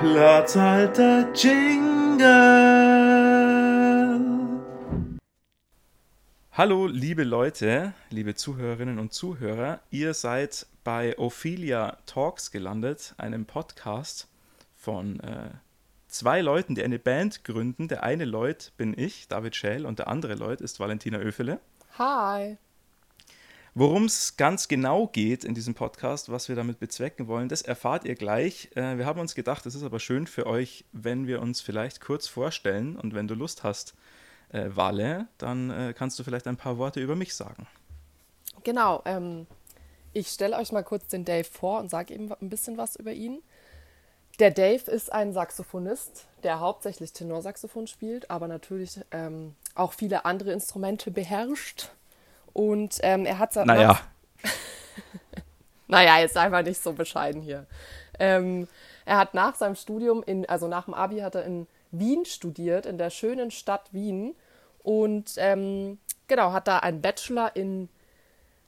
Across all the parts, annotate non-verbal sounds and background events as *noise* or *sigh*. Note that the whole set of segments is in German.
Platzhalter Jingle. Hallo, liebe Leute, liebe Zuhörerinnen und Zuhörer. Ihr seid bei Ophelia Talks gelandet, einem Podcast von äh, zwei Leuten, die eine Band gründen. Der eine Leut bin ich, David Schell, und der andere Leut ist Valentina Öfele. Hi. Worum es ganz genau geht in diesem Podcast, was wir damit bezwecken wollen, das erfahrt ihr gleich. Äh, wir haben uns gedacht, es ist aber schön für euch, wenn wir uns vielleicht kurz vorstellen und wenn du Lust hast, äh, Wale, dann äh, kannst du vielleicht ein paar Worte über mich sagen. Genau, ähm, ich stelle euch mal kurz den Dave vor und sage eben ein bisschen was über ihn. Der Dave ist ein Saxophonist, der hauptsächlich Tenorsaxophon spielt, aber natürlich ähm, auch viele andere Instrumente beherrscht. Und ähm, er hat... Naja. naja, *laughs* jetzt einfach nicht so bescheiden hier. Ähm, er hat nach seinem Studium, in, also nach dem Abi, hat er in Wien studiert, in der schönen Stadt Wien. Und ähm, genau, hat da einen Bachelor in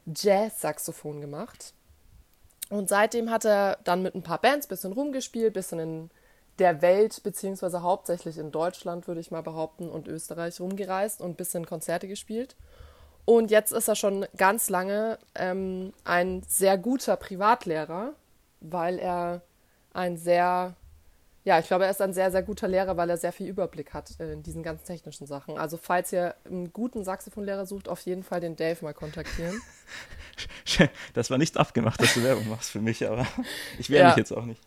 Jazz-Saxophon gemacht. Und seitdem hat er dann mit ein paar Bands ein bisschen rumgespielt, ein bisschen in der Welt, beziehungsweise hauptsächlich in Deutschland, würde ich mal behaupten, und Österreich rumgereist und ein bisschen Konzerte gespielt. Und jetzt ist er schon ganz lange ähm, ein sehr guter Privatlehrer, weil er ein sehr, ja, ich glaube, er ist ein sehr, sehr guter Lehrer, weil er sehr viel Überblick hat in diesen ganz technischen Sachen. Also falls ihr einen guten Saxophonlehrer sucht, auf jeden Fall den Dave mal kontaktieren. *laughs* Das war nicht abgemacht, dass du Werbung machst für mich, aber ich wehre ja. mich jetzt auch nicht.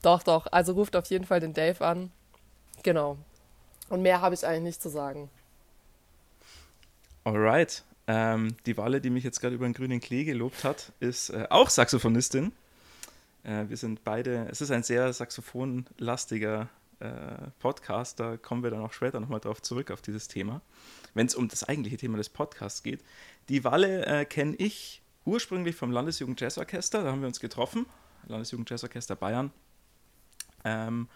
Doch, doch. Also ruft auf jeden Fall den Dave an. Genau. Und mehr habe ich eigentlich nicht zu sagen. Alright. Ähm, die Walle, die mich jetzt gerade über den grünen Klee gelobt hat, ist äh, auch Saxophonistin. Äh, wir sind beide, es ist ein sehr saxophonlastiger äh, Podcast, da kommen wir dann auch später nochmal drauf zurück, auf dieses Thema, wenn es um das eigentliche Thema des Podcasts geht. Die Walle äh, kenne ich ursprünglich vom Landesjugend Jazzorchester, da haben wir uns getroffen, Landesjugend Jazzorchester Bayern. Ähm,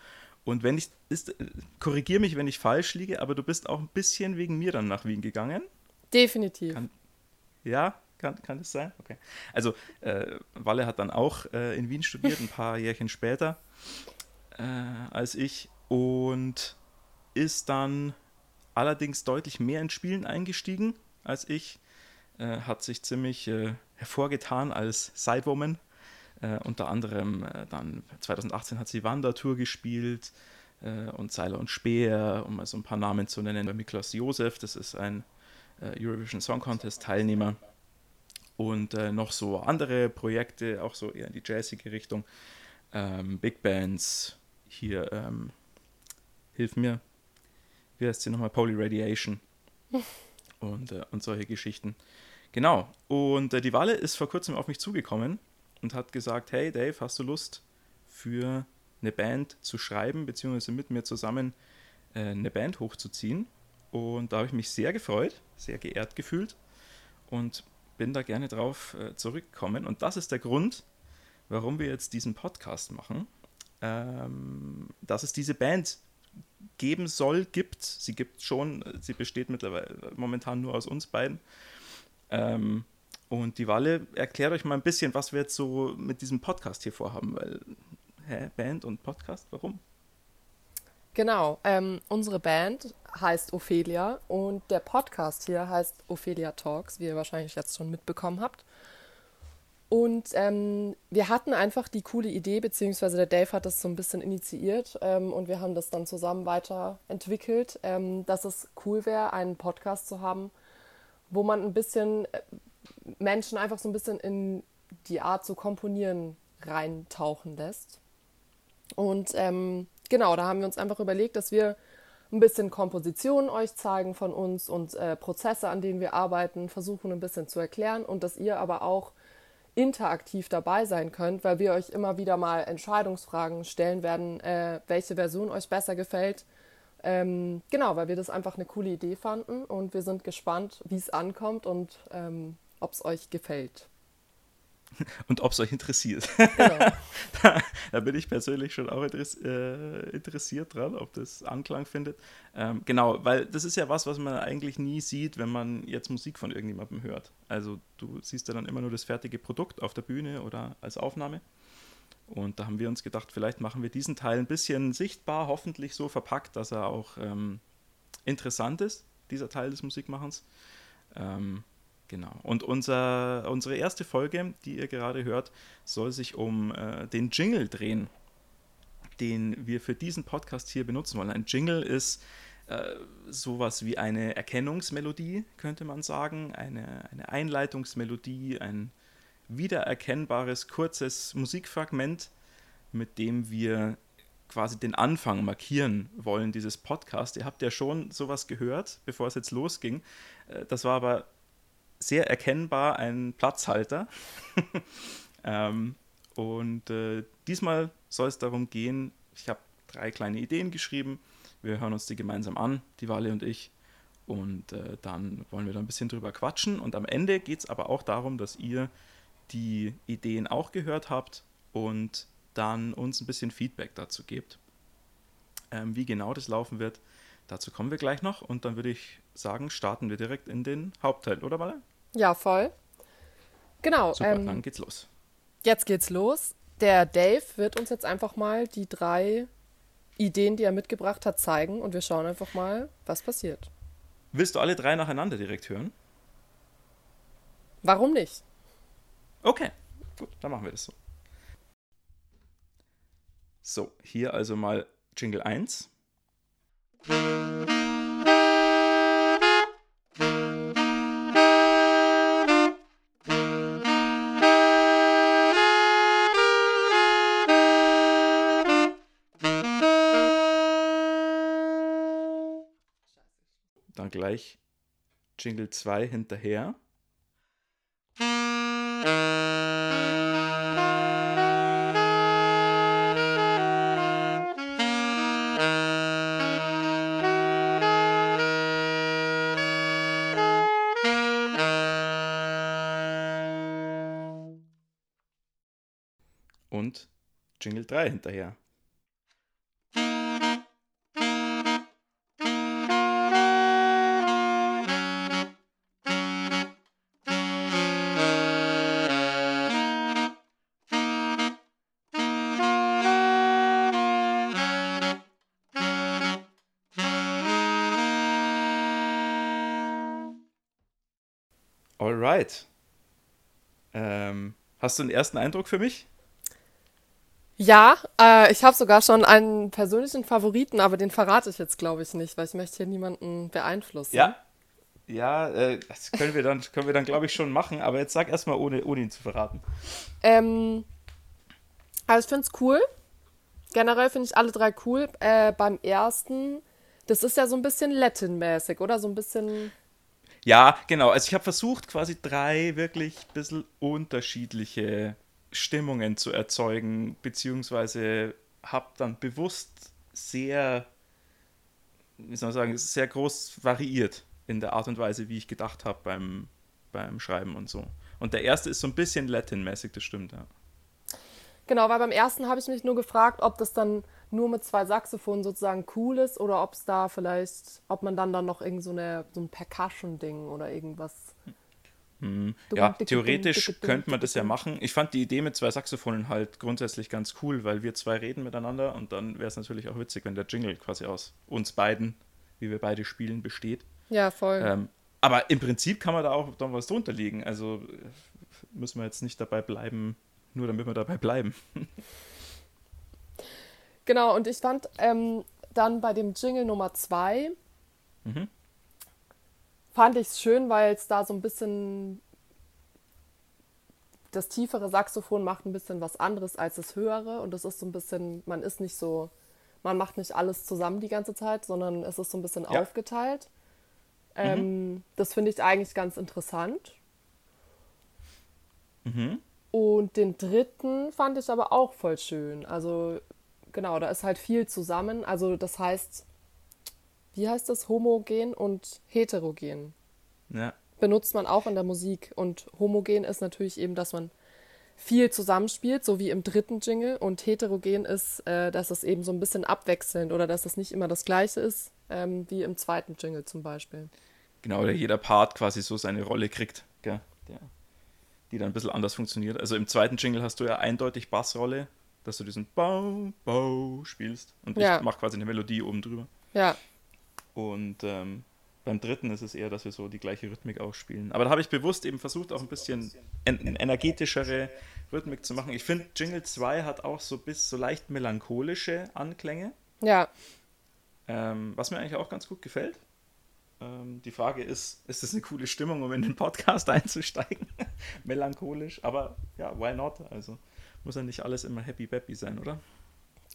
und wenn ich, äh, korrigiere mich, wenn ich falsch liege, aber du bist auch ein bisschen wegen mir dann nach Wien gegangen. Definitiv. Kann, ja, kann, kann das sein? Okay. Also, äh, Walle hat dann auch äh, in Wien studiert, ein paar *laughs* Jährchen später äh, als ich und ist dann allerdings deutlich mehr in Spielen eingestiegen als ich. Äh, hat sich ziemlich äh, hervorgetan als Sidewoman. Äh, unter anderem dann 2018 hat sie Wandertour gespielt und Seiler und Speer, um mal so ein paar Namen zu nennen. Bei Miklas Josef, das ist ein Eurovision Song Contest Teilnehmer und äh, noch so andere Projekte, auch so eher in die jazzige Richtung. Ähm, Big Bands, hier, ähm, hilf mir, wie heißt sie nochmal? Poly Radiation *laughs* und, äh, und solche Geschichten. Genau, und äh, die Walle ist vor kurzem auf mich zugekommen und hat gesagt, hey Dave, hast du Lust für eine Band zu schreiben, beziehungsweise mit mir zusammen äh, eine Band hochzuziehen? Und da habe ich mich sehr gefreut, sehr geehrt gefühlt und bin da gerne drauf äh, zurückgekommen. Und das ist der Grund, warum wir jetzt diesen Podcast machen. Ähm, dass es diese Band geben soll, gibt. Sie gibt schon, sie besteht mittlerweile momentan nur aus uns beiden. Ähm, und die Walle erklärt euch mal ein bisschen, was wir jetzt so mit diesem Podcast hier vorhaben, weil, hä, Band und Podcast, warum? Genau, ähm, unsere Band heißt Ophelia und der Podcast hier heißt Ophelia Talks, wie ihr wahrscheinlich jetzt schon mitbekommen habt. Und ähm, wir hatten einfach die coole Idee, beziehungsweise der Dave hat das so ein bisschen initiiert ähm, und wir haben das dann zusammen weiterentwickelt, ähm, dass es cool wäre, einen Podcast zu haben, wo man ein bisschen äh, Menschen einfach so ein bisschen in die Art zu komponieren reintauchen lässt. Und ähm, genau, da haben wir uns einfach überlegt, dass wir ein bisschen Kompositionen euch zeigen von uns und äh, Prozesse, an denen wir arbeiten, versuchen ein bisschen zu erklären und dass ihr aber auch interaktiv dabei sein könnt, weil wir euch immer wieder mal Entscheidungsfragen stellen werden, äh, welche Version euch besser gefällt. Ähm, genau, weil wir das einfach eine coole Idee fanden und wir sind gespannt, wie es ankommt und ähm, ob es euch gefällt. *laughs* und ob es euch interessiert. Genau. *laughs* da, da, bin ich persönlich schon auch äh, interessiert dran, ob das Anklang findet. Ähm, genau, weil das ist ja was, was man eigentlich nie sieht, wenn man jetzt Musik von irgendjemandem hört. Also du siehst ja dann immer nur das fertige Produkt auf der Bühne oder als Aufnahme. Und da haben wir uns gedacht, vielleicht machen wir diesen Teil ein bisschen sichtbar, hoffentlich so verpackt, dass er auch ähm, interessant ist, dieser Teil des Musikmachens. Ähm, genau. Und unser, unsere erste Folge, die ihr gerade hört, soll sich um äh, den Jingle drehen, den wir für diesen Podcast hier benutzen wollen. Ein Jingle ist äh, sowas wie eine Erkennungsmelodie, könnte man sagen, eine, eine Einleitungsmelodie, ein wiedererkennbares, kurzes Musikfragment, mit dem wir quasi den Anfang markieren wollen dieses Podcast. Ihr habt ja schon sowas gehört, bevor es jetzt losging. Äh, das war aber sehr erkennbar ein Platzhalter. *laughs* ähm, und äh, diesmal soll es darum gehen, ich habe drei kleine Ideen geschrieben. Wir hören uns die gemeinsam an, die Wale und ich. Und äh, dann wollen wir da ein bisschen drüber quatschen. Und am Ende geht es aber auch darum, dass ihr die Ideen auch gehört habt und dann uns ein bisschen Feedback dazu gebt. Ähm, wie genau das laufen wird, dazu kommen wir gleich noch und dann würde ich sagen, starten wir direkt in den Hauptteil, oder Walle? Ja, voll. Genau. Super, ähm, dann geht's los. Jetzt geht's los. Der Dave wird uns jetzt einfach mal die drei Ideen, die er mitgebracht hat, zeigen und wir schauen einfach mal, was passiert. Willst du alle drei nacheinander direkt hören? Warum nicht? Okay, gut, dann machen wir das so. So, hier also mal Jingle 1. Dann gleich Jingle 2 hinterher. Und Jingle 3 hinterher. Alright. Ähm, hast du einen ersten Eindruck für mich? Ja, äh, ich habe sogar schon einen persönlichen Favoriten, aber den verrate ich jetzt, glaube ich, nicht, weil ich möchte hier niemanden beeinflussen. Ja. Ja, äh, das können wir dann, können wir dann, glaube ich, schon machen, aber jetzt sag erstmal, ohne, ohne ihn zu verraten. Ähm, also ich finde es cool. Generell finde ich alle drei cool. Äh, beim ersten, das ist ja so ein bisschen Latin-mäßig, oder? So ein bisschen. Ja, genau. Also ich habe versucht, quasi drei wirklich ein bisschen unterschiedliche Stimmungen zu erzeugen, beziehungsweise habe dann bewusst sehr, wie soll man sagen, sehr groß variiert in der Art und Weise, wie ich gedacht habe beim, beim Schreiben und so. Und der erste ist so ein bisschen Latin-mäßig, das stimmt, ja. Genau, weil beim ersten habe ich mich nur gefragt, ob das dann nur mit zwei Saxophonen sozusagen cool ist oder ob es da vielleicht, ob man dann dann noch irgend so, eine, so ein Percussion-Ding oder irgendwas. Hm. Ja, theoretisch könnte man das ja machen. Ich fand die Idee mit zwei Saxophonen halt grundsätzlich ganz cool, weil wir zwei reden miteinander und dann wäre es natürlich auch witzig, wenn der Jingle quasi aus uns beiden, wie wir beide spielen, besteht. Ja, voll. Ähm, aber im Prinzip kann man da auch dann was drunter legen. Also müssen wir jetzt nicht dabei bleiben, nur damit wir dabei bleiben. *laughs* Genau, und ich fand ähm, dann bei dem Jingle Nummer zwei, mhm. fand ich es schön, weil es da so ein bisschen das tiefere Saxophon macht ein bisschen was anderes als das höhere und das ist so ein bisschen, man ist nicht so, man macht nicht alles zusammen die ganze Zeit, sondern es ist so ein bisschen ja. aufgeteilt. Ähm, mhm. Das finde ich eigentlich ganz interessant. Mhm. Und den dritten fand ich aber auch voll schön. Also genau, da ist halt viel zusammen. Also das heißt, wie heißt das? Homogen und heterogen. Ja. Benutzt man auch in der Musik. Und homogen ist natürlich eben, dass man viel zusammenspielt, so wie im dritten Jingle. Und heterogen ist, äh, dass es eben so ein bisschen abwechselnd oder dass es nicht immer das gleiche ist, ähm, wie im zweiten Jingle zum Beispiel. Genau, oder jeder Part quasi so seine Rolle kriegt, gell? Der, die dann ein bisschen anders funktioniert. Also im zweiten Jingle hast du ja eindeutig Bassrolle dass du diesen Bau, Bau spielst und Ja. ich mache quasi eine Melodie oben drüber. Ja, Und ähm, beim dritten ist es eher, dass wir so die gleiche Rhythmik auch spielen. Aber da habe ich bewusst eben versucht, auch ein bisschen en en- energetischere Rhythmik zu machen. Ich finde, Jingle 2 hat auch so bis so leicht melancholische Anklänge, ja. ähm, was mir eigentlich auch ganz gut gefällt. Ähm, die Frage ist, ist das eine coole Stimmung, um in den Podcast *laughs* einzusteigen? Melancholisch, aber ja, why not? Also muss ja nicht alles immer happy-bappy sein, oder?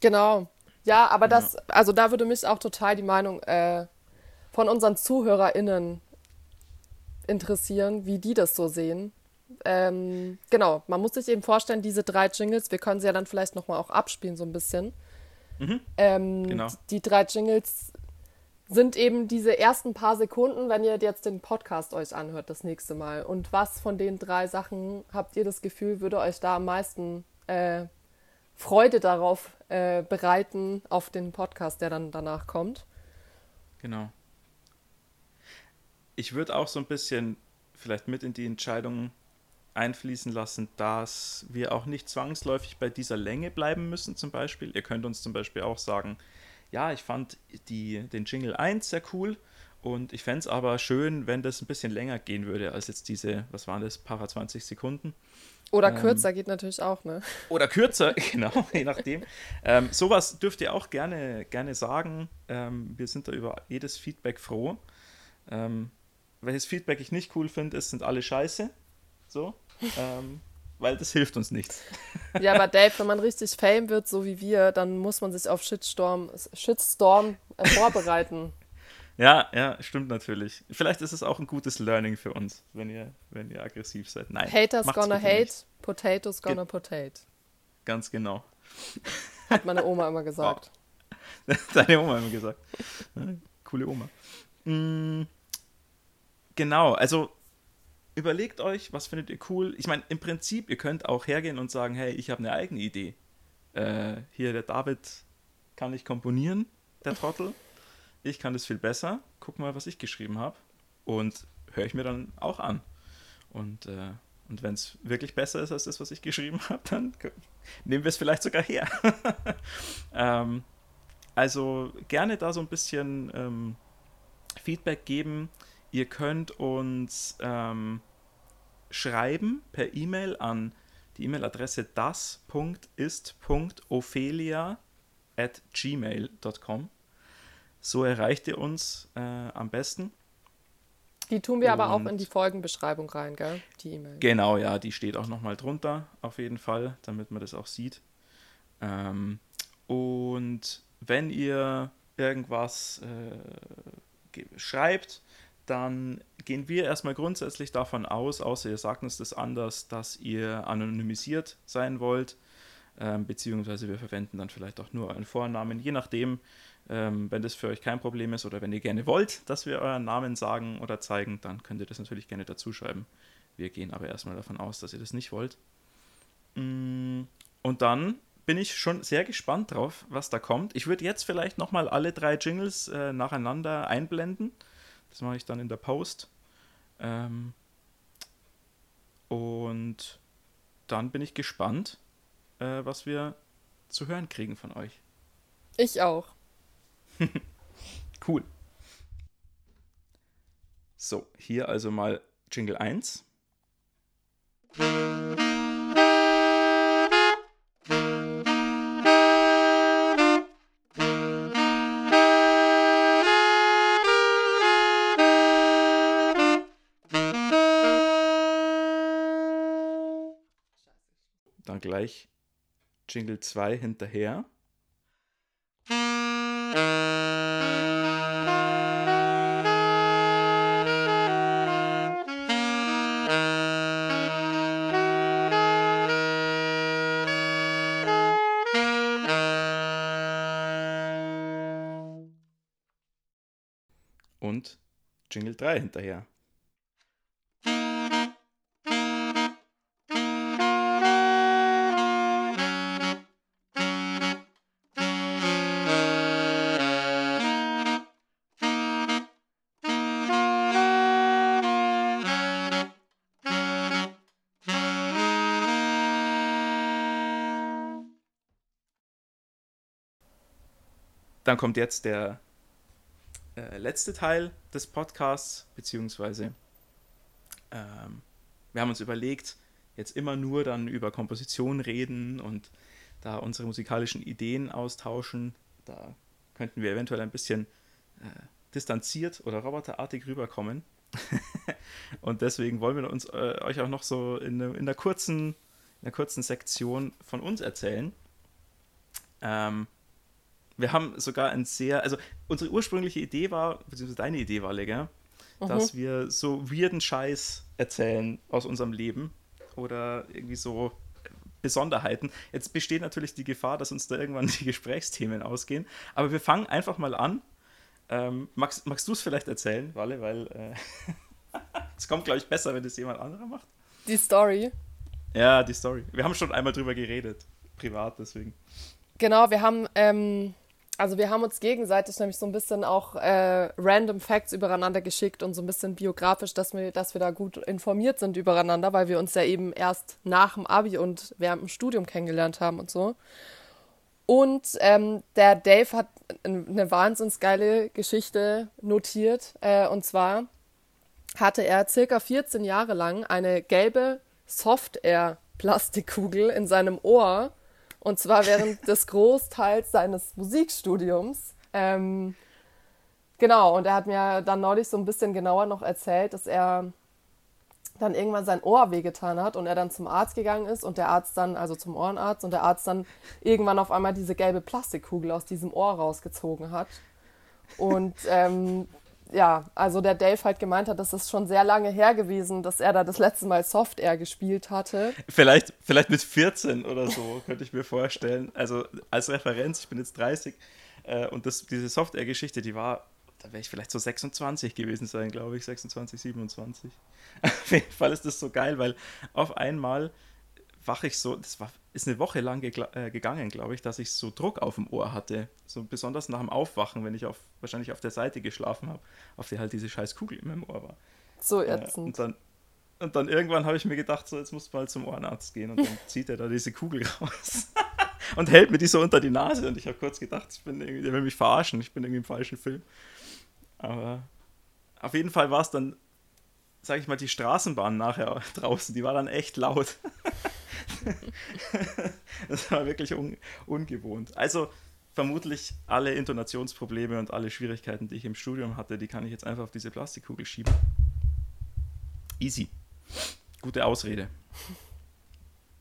Genau. Ja, aber das, also da würde mich auch total die Meinung äh, von unseren ZuhörerInnen interessieren, wie die das so sehen. Ähm, genau, man muss sich eben vorstellen, diese drei Jingles, wir können sie ja dann vielleicht nochmal auch abspielen, so ein bisschen. Ähm, Genau. Die drei Jingles sind eben diese ersten paar Sekunden, wenn ihr jetzt den Podcast euch anhört das nächste Mal. Und was von den drei Sachen habt ihr das Gefühl, würde euch da am meisten äh, Freude darauf äh, bereiten, auf den Podcast, der dann danach kommt? Genau. Ich würde auch so ein bisschen vielleicht mit in die Entscheidung einfließen lassen, dass wir auch nicht zwangsläufig bei dieser Länge bleiben müssen, zum Beispiel. Ihr könnt uns zum Beispiel auch sagen, ja, ich fand die, den Jingle 1 sehr cool und ich fände es aber schön, wenn das ein bisschen länger gehen würde als jetzt diese, was waren das, para 20 Sekunden. Oder Ähm, kürzer geht natürlich auch, ne? Oder kürzer, *laughs* genau, je nachdem. Ähm, sowas dürft ihr auch gerne, gerne sagen. Ähm, wir sind da über jedes Feedback froh. Ähm, welches Feedback ich nicht cool finde, ist, sind alle scheiße. So. Weil das hilft uns nichts. Ja, aber *laughs* Dave, wenn man richtig Fame wird, so wie wir, dann muss man sich auf Shitstorm, Shitstorm äh, vorbereiten. Ja, ja, stimmt natürlich. Vielleicht ist es auch ein gutes Learning für uns, wenn ihr, wenn ihr aggressiv seid. Nein. Haters gonna hate, nicht. Potatoes gonna potate. Ganz genau. Hat meine Oma immer gesagt. *laughs* Deine Oma immer gesagt. Coole Oma. Mm, Genau, also überlegt euch, was findet ihr cool. Ich meine, im Prinzip, ihr könnt auch hergehen und sagen, hey, ich habe eine eigene Idee. Äh, hier, der David kann nicht komponieren, der Trottel. Ich kann das viel besser. Guck mal, was ich geschrieben habe. Und höre ich mir dann auch an. Und, äh, und wenn es wirklich besser ist als das, was ich geschrieben *laughs* habe, dann nehmen wir es vielleicht sogar her. *laughs* ähm, also gerne da so ein bisschen ähm, Feedback geben. Ihr könnt uns ähm, schreiben per E-Mail an die E-Mail-Adresse das.ist.ophelia at gmail.com. So erreicht ihr uns äh, am besten. Die tun wir aber auch Und- in die Folgenbeschreibung rein, gell? Die E-Mail. Genau, ja, die steht auch nochmal drunter, auf jeden Fall, damit man das auch sieht. Ähm, und wenn ihr irgendwas äh, schreibt, dann gehen wir erstmal grundsätzlich davon aus, außer ihr sagt uns das anders, dass ihr anonymisiert sein wollt, ähm, beziehungsweise wir verwenden dann vielleicht auch nur euren Vornamen, je nachdem, ähm, wenn das für euch kein Problem ist oder wenn ihr gerne wollt, dass wir euren Namen sagen oder zeigen, dann könnt ihr das natürlich gerne dazu schreiben. Wir gehen aber erstmal davon aus, dass ihr das nicht wollt. Mm, Und dann bin ich schon sehr gespannt drauf, was da kommt. Ich würde jetzt vielleicht nochmal alle drei Jingles äh, nacheinander einblenden. Das mache ich dann in der Post. Ähm, und dann bin ich gespannt, äh, was wir zu hören kriegen von euch. Ich auch. *laughs* Cool. So, hier also mal Jingle 1. gleich Jingle 2 hinterher. Und Jingle 3 hinterher. Dann kommt jetzt der äh, letzte Teil des Podcasts, beziehungsweise ähm, wir haben uns überlegt, jetzt immer nur dann über Komposition reden und da unsere musikalischen Ideen austauschen. Da könnten wir eventuell ein bisschen äh, distanziert oder roboterartig rüberkommen. *laughs* und deswegen wollen wir uns äh, euch auch noch so in, in, der kurzen, in der kurzen Sektion von uns erzählen. Ähm, wir haben sogar ein sehr, also unsere ursprüngliche Idee war, beziehungsweise deine Idee war, Legger, mhm. dass wir so weirden Scheiß erzählen aus unserem Leben oder irgendwie so Besonderheiten. Jetzt besteht natürlich die Gefahr, dass uns da irgendwann *laughs* die Gesprächsthemen ausgehen, aber wir fangen einfach mal an ähm, magst magst du es vielleicht erzählen, Walle, weil äh, *laughs* es kommt, glaube ich, besser, wenn es jemand anderer macht. Die Story. Ja, die Story. Wir haben schon einmal drüber geredet, privat, deswegen. Genau, wir haben, ähm, also wir haben uns gegenseitig nämlich so ein bisschen auch äh, random Facts übereinander geschickt und so ein bisschen biografisch, dass wir, dass wir da gut informiert sind übereinander, weil wir uns ja eben erst nach dem Abi und während dem Studium kennengelernt haben und so. Und ähm, der Dave hat eine wahnsinnig geile Geschichte notiert. Äh, und zwar hatte er circa 14 Jahre lang eine gelbe Soft-Air-Plastikkugel in seinem Ohr. Und zwar während des Großteils seines Musikstudiums. Ähm, genau, und er hat mir dann neulich so ein bisschen genauer noch erzählt, dass er dann irgendwann sein Ohr wehgetan hat und er dann zum Arzt gegangen ist und der Arzt dann, also zum Ohrenarzt, und der Arzt dann irgendwann auf einmal diese gelbe Plastikkugel aus diesem Ohr rausgezogen hat. Und ähm, ja, also der Dave halt gemeint hat, das ist schon sehr lange her gewesen, dass er da das letzte Mal Soft Air gespielt hatte. Vielleicht, vielleicht mit 14 oder so, *laughs* könnte ich mir vorstellen. Also als Referenz, ich bin jetzt 30 äh, und das, diese Soft Air Geschichte, die war da wäre ich vielleicht so 26 gewesen sein, glaube ich, 26, 27. *laughs* Auf jeden Fall ist das so geil, weil auf einmal wache ich so, das war, ist eine Woche lang äh, gegangen, glaube ich, dass ich so Druck auf dem Ohr hatte. So besonders nach dem Aufwachen, wenn ich auf, wahrscheinlich auf der Seite geschlafen habe, auf der halt diese scheiß Kugel in meinem Ohr war. So äh, ätzend. Äh, und, dann, und dann irgendwann habe ich mir gedacht, so jetzt musst du mal zum Ohrenarzt gehen und dann zieht er da diese Kugel *laughs* raus. *laughs* und hält mir die so unter die Nase und ich habe kurz gedacht, ich bin irgendwie, der will mich verarschen, ich bin irgendwie im falschen Film. Aber auf jeden Fall war es dann, sag ich mal, die Straßenbahn nachher *laughs* draußen, die war dann echt laut. *laughs* das war wirklich un ungewohnt. Also vermutlich alle Intonationsprobleme und alle Schwierigkeiten, die ich im Studium hatte, die kann ich jetzt einfach auf diese Plastikkugel schieben. Easy. Gute Ausrede.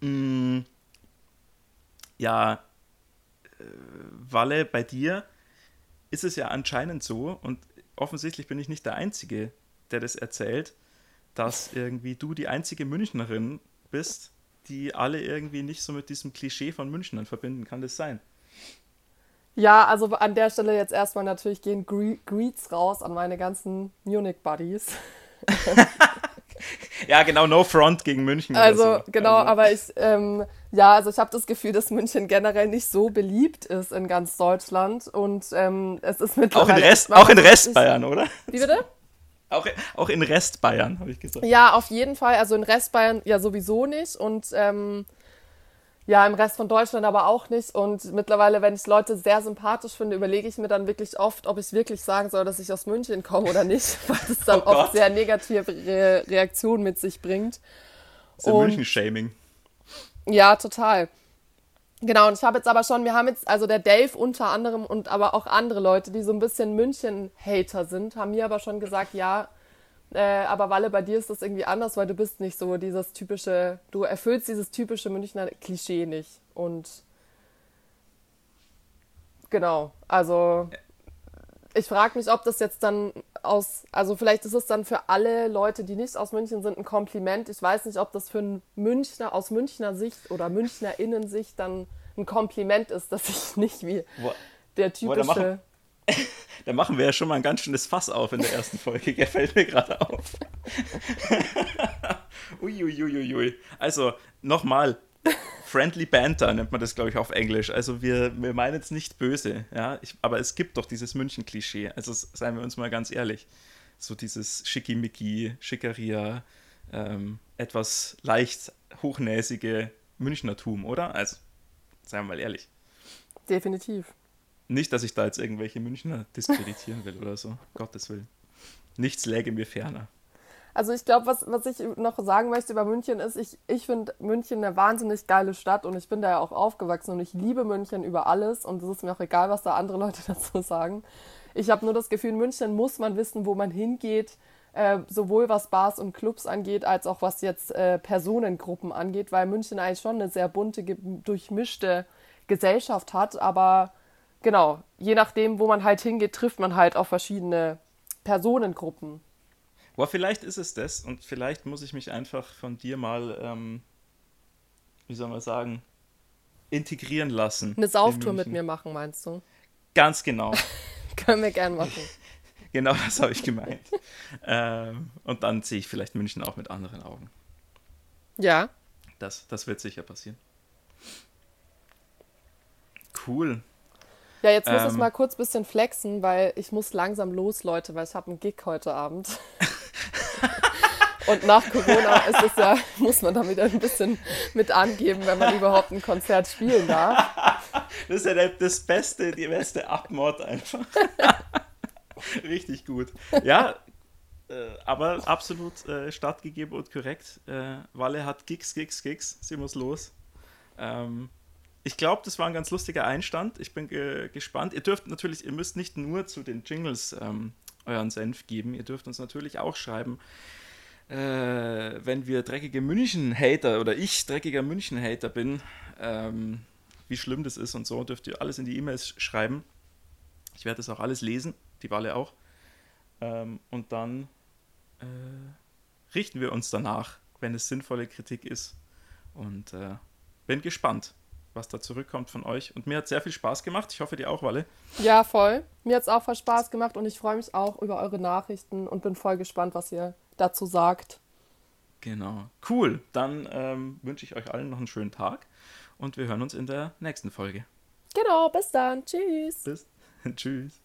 Mm, ja, äh, Walle, bei dir ist es ja anscheinend so, und offensichtlich bin ich nicht der Einzige, der das erzählt, dass irgendwie du die einzige Münchnerin bist, die alle irgendwie nicht so mit diesem Klischee von Münchnern verbinden. Kann das sein? Ja, also an der Stelle jetzt erstmal natürlich gehen Gre Greets raus an meine ganzen Munich-Buddies. *laughs* ja, genau, no front gegen München. Also, so. genau, also. aber ich, ähm, ja, also ich habe das Gefühl, dass München generell nicht so beliebt ist in ganz Deutschland und ähm, es ist mittlerweile. Auch in, Rest, auch in Restbayern, oder? Wie bitte? Auch, auch in Restbayern, habe ich gesagt. Ja, auf jeden Fall. Also in Restbayern ja sowieso nicht und ähm, ja, im Rest von Deutschland aber auch nicht. Und mittlerweile, wenn ich Leute sehr sympathisch finde, überlege ich mir dann wirklich oft, ob ich wirklich sagen soll, dass ich aus München komme oder nicht, *laughs* weil das dann oh oft sehr negative Re Reaktionen mit sich bringt. Das ist München-Shaming. Ja, total. Genau, und ich habe jetzt aber schon, wir haben jetzt, also der Dave unter anderem und aber auch andere Leute, die so ein bisschen München-Hater sind, haben mir aber schon gesagt, ja, äh, aber Walle, bei dir ist das irgendwie anders, weil du bist nicht so dieses typische, du erfüllst dieses typische Münchner Klischee nicht. Und genau, also ich frage mich, ob das jetzt dann aus, also vielleicht ist es dann für alle Leute, die nicht aus München sind, ein Kompliment. Ich weiß nicht, ob das für einen Münchner aus Münchner Sicht oder Münchner Innensicht dann ein Kompliment ist, dass ich nicht wie Boah. der typische *laughs* da machen wir ja schon mal ein ganz schönes Fass auf in der ersten Folge. Der fällt mir gerade auf. *laughs* Uiuiuiui. Ui, ui. Also, nochmal. Friendly Banter nennt man das, glaube ich, auf Englisch. Also wir, wir meinen es nicht böse, ja. Ich, aber es gibt doch dieses München-Klischee. Also seien wir uns mal ganz ehrlich. So dieses Schickimicki, Schickeria, ähm, etwas leicht hochnäsige Münchnertum, oder? Also, seien wir mal ehrlich. Definitiv. Nicht, dass ich da jetzt irgendwelche Münchner diskreditieren will oder so. Gottes Willen. Nichts läge mir ferner. Also ich glaube, was, was ich noch sagen möchte über München ist, ich, ich finde München eine wahnsinnig geile Stadt und ich bin da ja auch aufgewachsen und ich liebe München über alles und es ist mir auch egal, was da andere *laughs* Leute dazu sagen. Ich habe nur das Gefühl, in München muss man wissen, wo man hingeht, äh, sowohl was Bars und Clubs angeht, als auch was jetzt äh, Personengruppen angeht, weil München eigentlich schon eine sehr bunte, durchmischte Gesellschaft hat, aber genau, je nachdem, wo man halt hingeht, trifft man halt auf verschiedene Personengruppen. Boah, vielleicht ist es das und vielleicht muss ich mich einfach von dir mal, ähm, wie soll man sagen, integrieren lassen. Eine Sauftour mit mir machen, meinst du? Ganz genau. *laughs* Können wir gern machen. *laughs* genau das habe ich gemeint. ähm, und dann sehe ich vielleicht München auch mit anderen Augen. Ja. Das, das wird sicher passieren. Cool. Ja, jetzt muss ähm, ich mal kurz ein bisschen flexen, weil ich muss langsam los, Leute, weil ich habe einen Gig heute Abend. *laughs* Und nach Corona ist es ja, muss man da wieder ein bisschen mit angeben, wenn man überhaupt ein Konzert spielen darf. Das ist ja das Beste, die beste Abmord einfach. *laughs* Richtig gut. Ja, äh, aber absolut äh, stattgegeben und korrekt. Äh, Walle hat Gigs, Gigs, Gigs. Sie muss los. Ähm, ich glaube, das war ein ganz lustiger Einstand. Ich bin ge gespannt. Ihr dürft natürlich, ihr müsst nicht nur zu den Jingles ähm, euren Senf geben. Ihr dürft uns natürlich auch schreiben, äh, wenn wir dreckige München-Hater oder ich dreckiger München-Hater bin, ähm, wie schlimm das ist und so, dürft ihr alles in die E-Mails schreiben. Ich werde das auch alles lesen, die Walle auch. Ähm, und dann äh, richten wir uns danach, wenn es sinnvolle Kritik ist. Und äh, bin gespannt was da zurückkommt von euch. Und mir hat sehr viel Spaß gemacht. Ich hoffe, dir auch, Walle. Ja, voll. Mir hat es auch voll Spaß gemacht und ich freue mich auch über eure Nachrichten und bin voll gespannt, was ihr dazu sagt. Genau. Cool. Dann ähm, wünsche ich euch allen noch einen schönen Tag und wir hören uns in der nächsten Folge. Genau, bis dann. Tschüss. Bis. *laughs* Tschüss.